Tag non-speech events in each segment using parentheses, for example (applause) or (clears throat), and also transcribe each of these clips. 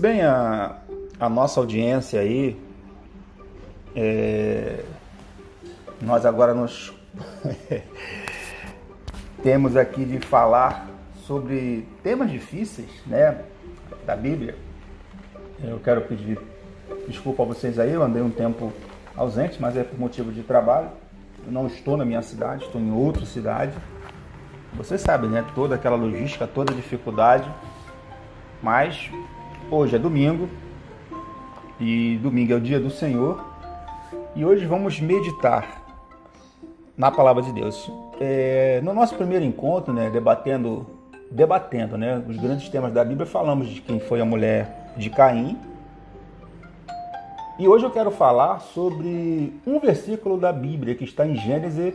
Bem, a, a nossa audiência aí, é, nós agora nos (laughs) temos aqui de falar sobre temas difíceis, né, da Bíblia. Eu quero pedir desculpa a vocês aí, eu andei um tempo ausente, mas é por motivo de trabalho. Eu não estou na minha cidade, estou em outra cidade. Você sabe, né, toda aquela logística, toda dificuldade. Mas hoje é domingo e domingo é o dia do Senhor e hoje vamos meditar na palavra de Deus. É, no nosso primeiro encontro, né, debatendo, debatendo, né, os grandes temas da Bíblia, falamos de quem foi a mulher de Caim. E hoje eu quero falar sobre um versículo da Bíblia que está em Gênesis,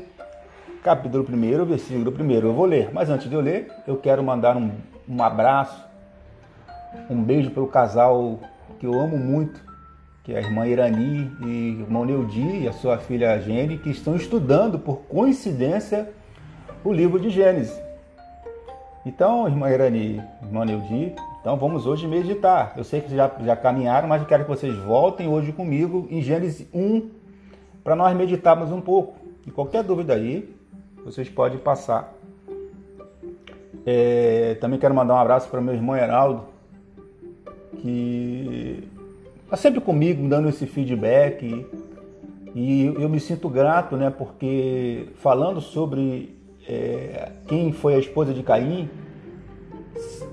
capítulo 1, versículo 1. Eu vou ler, mas antes de eu ler, eu quero mandar um, um abraço, um beijo para o casal que eu amo muito, que é a irmã Irani e o irmão Neudi e a sua filha Gene, que estão estudando, por coincidência, o livro de Gênesis. Então, irmã Irani, irmã Neudi, então vamos hoje meditar. Eu sei que já, já caminharam, mas eu quero que vocês voltem hoje comigo em Gênesis 1, para nós meditarmos um pouco. E qualquer dúvida aí, vocês podem passar. É, também quero mandar um abraço para meu irmão Heraldo, que está sempre comigo, dando esse feedback. E eu me sinto grato, né? Porque falando sobre é, quem foi a esposa de Caim,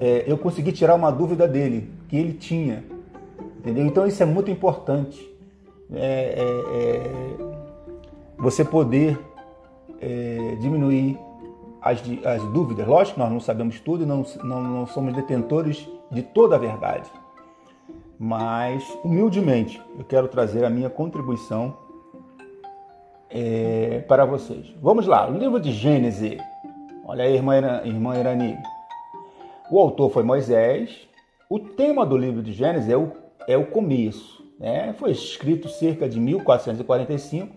é, eu consegui tirar uma dúvida dele, que ele tinha. Entendeu? Então isso é muito importante. É, é, é você poder é, diminuir as, as, dúvidas. Lógico que nós não sabemos tudo e não, não, não somos detentores de toda a verdade mas humildemente eu quero trazer a minha contribuição é, para vocês. Vamos lá, o livro de Gênesis. Olha aí, irmã, irmã Irani. O autor foi Moisés. O tema do livro de Gênesis é o, é o começo. Né? Foi escrito cerca de 1445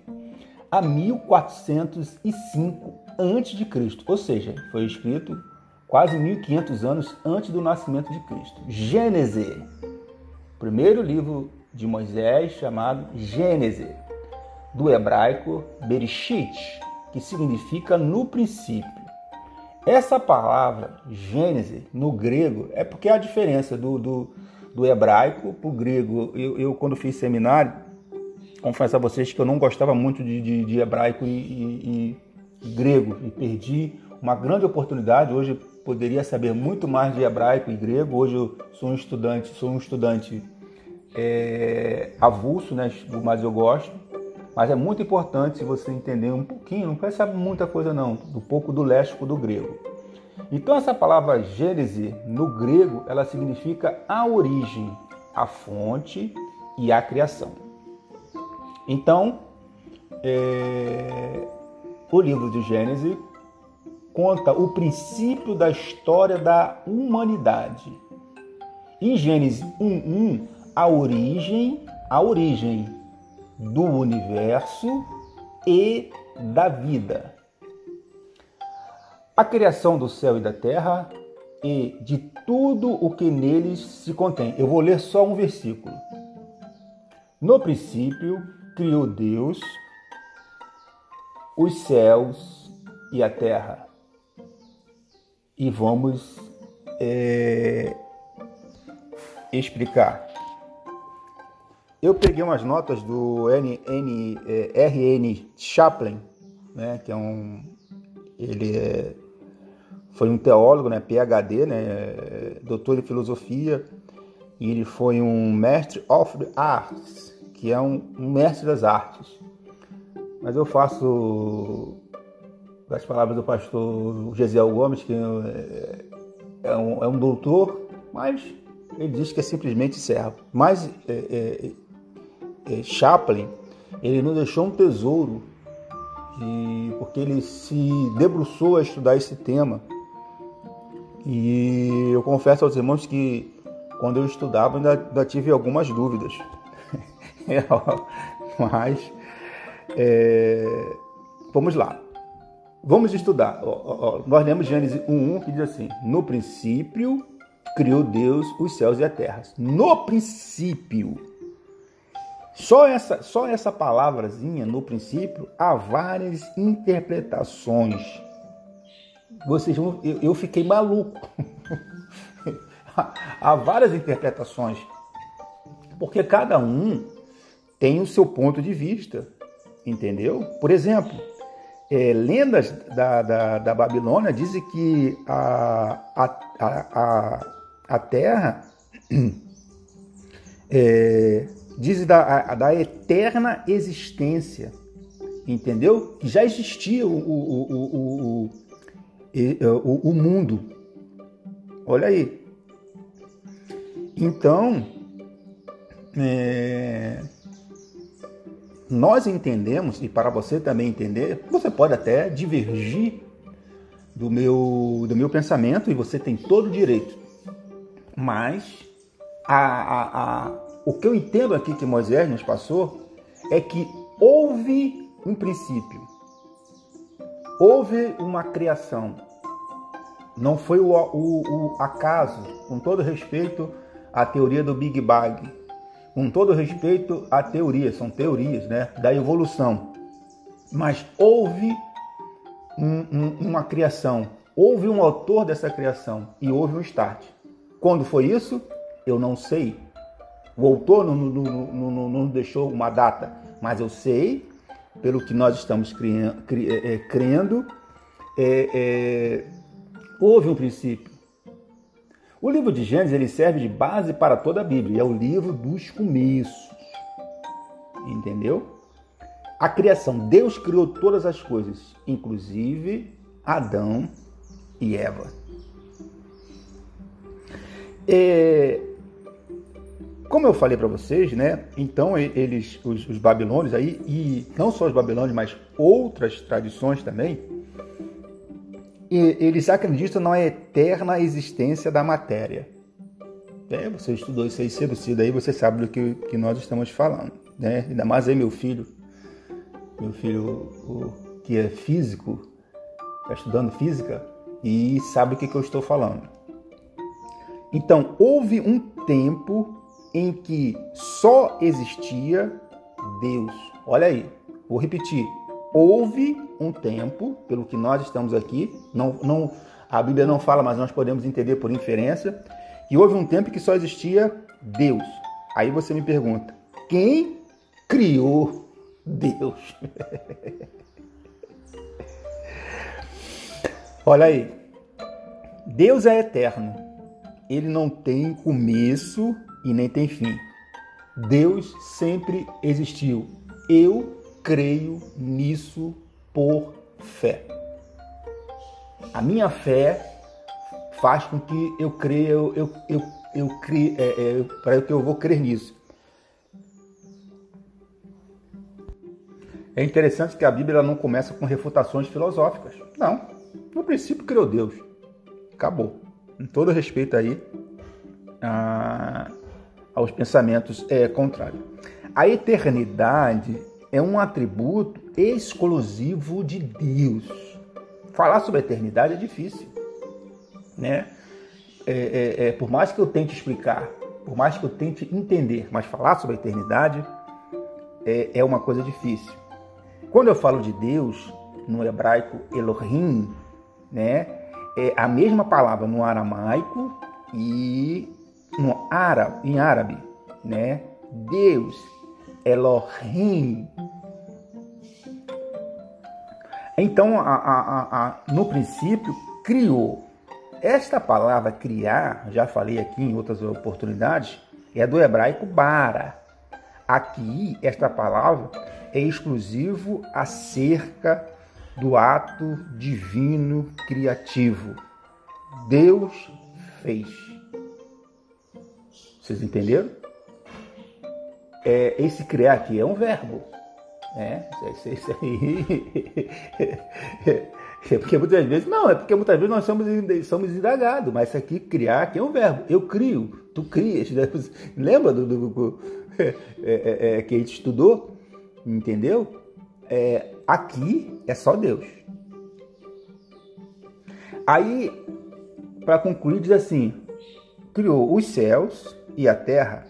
a 1405 a.C., ou seja, foi escrito quase 1500 anos antes do nascimento de Cristo. Gênesis primeiro livro de Moisés chamado Gênesis, do hebraico Bereshit, que significa no princípio. Essa palavra Gênesis no grego é porque há a diferença do, do, do hebraico para o grego. Eu, eu, quando fiz seminário, confesso a vocês que eu não gostava muito de, de, de hebraico e, e, e grego e perdi uma grande oportunidade. Hoje poderia saber muito mais de hebraico e grego. Hoje eu sou um estudante, sou um estudante é, avulso, né? Mas eu gosto. Mas é muito importante você entender um pouquinho, não precisa muita coisa não, um pouco do léxico do grego. Então essa palavra Gênese no grego, ela significa a origem, a fonte e a criação. Então, é, o livro de Gênesis conta o princípio da história da humanidade. Em Gênesis 1:1, a origem, a origem do universo e da vida. A criação do céu e da terra e de tudo o que neles se contém. Eu vou ler só um versículo. No princípio, criou Deus os céus e a terra e vamos é, explicar. Eu peguei umas notas do N, N, é, RN Chaplin, né, que é um, ele é, foi um teólogo, né, PhD, né, doutor em filosofia, e ele foi um mestre of the arts, que é um, um mestre das artes. Mas eu faço das palavras do pastor Gesiel Gomes, que é, é, um, é um doutor, mas ele diz que é simplesmente servo. Mas é, é, é, Chaplin, ele não deixou um tesouro, de, porque ele se debruçou a estudar esse tema. E eu confesso aos irmãos que quando eu estudava ainda, ainda tive algumas dúvidas. (laughs) mas é, vamos lá. Vamos estudar. Nós lemos Gênesis 1.1 que diz assim: No princípio criou Deus os céus e a terra. No princípio. Só essa, só essa palavrazinha, no princípio, há várias interpretações. Vocês vão, eu, eu fiquei maluco. (laughs) há várias interpretações. Porque cada um tem o seu ponto de vista. Entendeu? Por exemplo, é, lendas da, da, da, Babilônia dizem que a, a, a, a terra (clears throat) é, diz da, da eterna existência, entendeu? Que já existia o, o, o, o, o mundo. Olha aí. Então, é, nós entendemos, e para você também entender, você pode até divergir do meu, do meu pensamento e você tem todo o direito. Mas a, a, a, o que eu entendo aqui que Moisés nos passou é que houve um princípio, houve uma criação. Não foi o, o, o acaso, com todo respeito à teoria do Big Bang com todo respeito à teoria, são teorias né, da evolução. Mas houve um, um, uma criação, houve um autor dessa criação e houve um start. Quando foi isso? Eu não sei. O autor não, não, não, não deixou uma data, mas eu sei, pelo que nós estamos é, é, crendo, é, é, houve um princípio. O livro de Gênesis ele serve de base para toda a Bíblia, é o livro dos começos. Entendeu? A criação, Deus criou todas as coisas, inclusive Adão e Eva. É, como eu falei para vocês, né? Então eles, os, os babilônios aí e não só os babilônios, mas outras tradições também, eles acreditam na eterna existência da matéria. É, você estudou isso aí cedo, cedo aí, você sabe do que, que nós estamos falando. Né? Ainda mais aí meu filho, meu filho o, que é físico, está estudando física e sabe o que, que eu estou falando. Então, houve um tempo em que só existia Deus. Olha aí, vou repetir houve um tempo, pelo que nós estamos aqui, não, não, a Bíblia não fala, mas nós podemos entender por inferência, que houve um tempo que só existia Deus. Aí você me pergunta, quem criou Deus? (laughs) Olha aí, Deus é eterno, ele não tem começo e nem tem fim. Deus sempre existiu. Eu creio nisso por fé. A minha fé faz com que eu creia, eu, eu, eu, eu crie, é, é, para que eu vou crer nisso. É interessante que a Bíblia não começa com refutações filosóficas. Não. No princípio criou Deus. Acabou. Com todo respeito aí a, aos pensamentos é, contrários. A eternidade é um atributo exclusivo de Deus. Falar sobre a eternidade é difícil, né? É, é, é, por mais que eu tente explicar, por mais que eu tente entender, mas falar sobre a eternidade é, é uma coisa difícil. Quando eu falo de Deus, no hebraico Elohim, né, é a mesma palavra no aramaico e no árabe, em árabe, né? Deus Elohim. Então, a, a, a, no princípio, criou. Esta palavra criar, já falei aqui em outras oportunidades, é do hebraico bara. Aqui, esta palavra é exclusivo acerca do ato divino criativo. Deus fez. Vocês entenderam? é, esse criar aqui é um verbo. Né? Isso, isso aí. (laughs) É porque muitas vezes, não, é porque muitas vezes nós somos, somos indagados, mas isso aqui, criar aqui é um verbo. Eu crio, tu crias. Né? (laughs) Lembra do, do, do é, é, é, que a gente estudou? Entendeu? É, aqui é só Deus. Aí, para concluir, diz assim: criou os céus e a terra.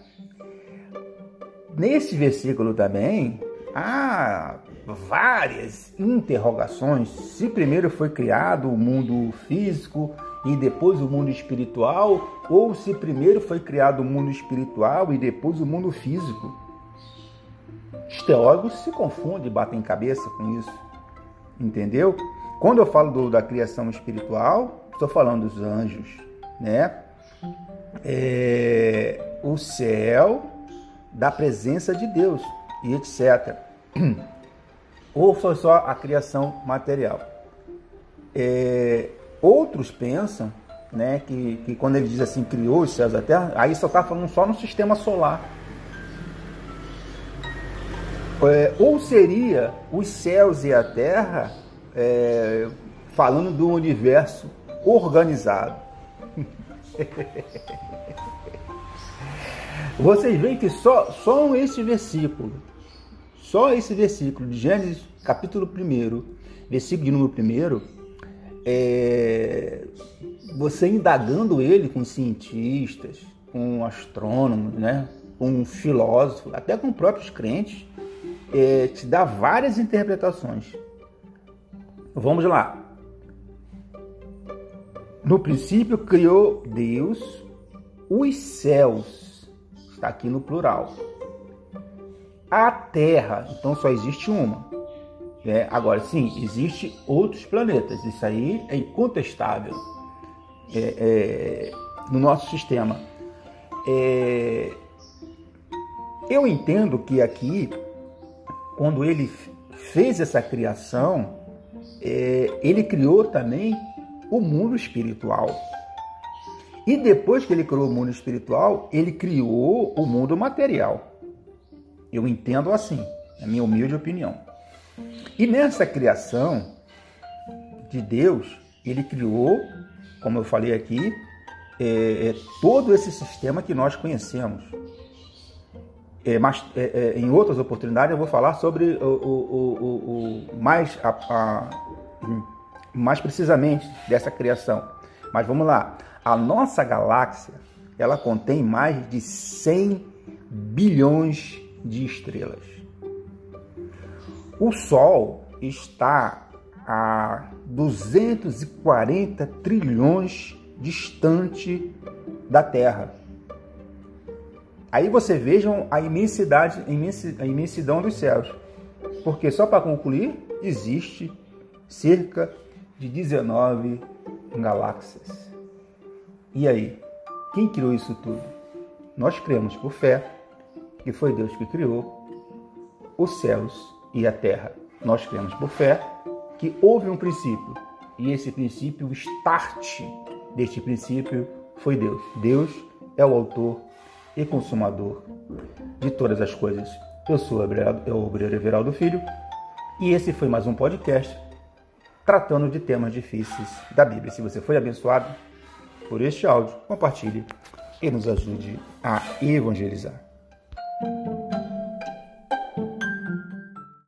Nesse versículo também há várias interrogações. Se primeiro foi criado o mundo físico e depois o mundo espiritual, ou se primeiro foi criado o mundo espiritual e depois o mundo físico. Os teólogos se confundem, batem cabeça com isso. Entendeu? Quando eu falo do, da criação espiritual, estou falando dos anjos, né? É, o céu da presença de Deus e etc. Ou foi só a criação material? É, outros pensam né, que, que quando ele diz assim, criou os céus e a terra, aí só está falando só no sistema solar. É, ou seria os céus e a terra é, falando do universo organizado. (laughs) Vocês veem que só, só esse versículo, só esse versículo de Gênesis, capítulo 1, versículo de número 1, é, você indagando ele com cientistas, com astrônomos, né, com filósofos, até com próprios crentes, é, te dá várias interpretações. Vamos lá. No princípio criou Deus os céus, está aqui no plural. A Terra, então só existe uma. É, agora, sim, existe outros planetas. Isso aí é incontestável é, é, no nosso sistema. É, eu entendo que aqui quando ele fez essa criação, é, ele criou também o mundo espiritual. E depois que ele criou o mundo espiritual, ele criou o mundo material. Eu entendo assim, na minha humilde opinião. E nessa criação de Deus, ele criou, como eu falei aqui, é, é, todo esse sistema que nós conhecemos. É, mas, é, é, em outras oportunidades eu vou falar sobre o, o, o, o mais, a, a, mais precisamente dessa criação. Mas vamos lá. A nossa galáxia ela contém mais de 100 bilhões de estrelas. O Sol está a 240 trilhões distante da Terra. Aí você vejam a imensidade, a imensidão dos céus. Porque só para concluir, existe cerca de 19 galáxias. E aí, quem criou isso tudo? Nós cremos por fé que foi Deus que criou os céus e a terra. Nós cremos por fé que houve um princípio e esse princípio, o start deste princípio foi Deus. Deus é o autor e consumador de todas as coisas. Eu sou o Obreiro Everaldo Filho e esse foi mais um podcast tratando de temas difíceis da Bíblia. Se você foi abençoado por este áudio, compartilhe e nos ajude a evangelizar.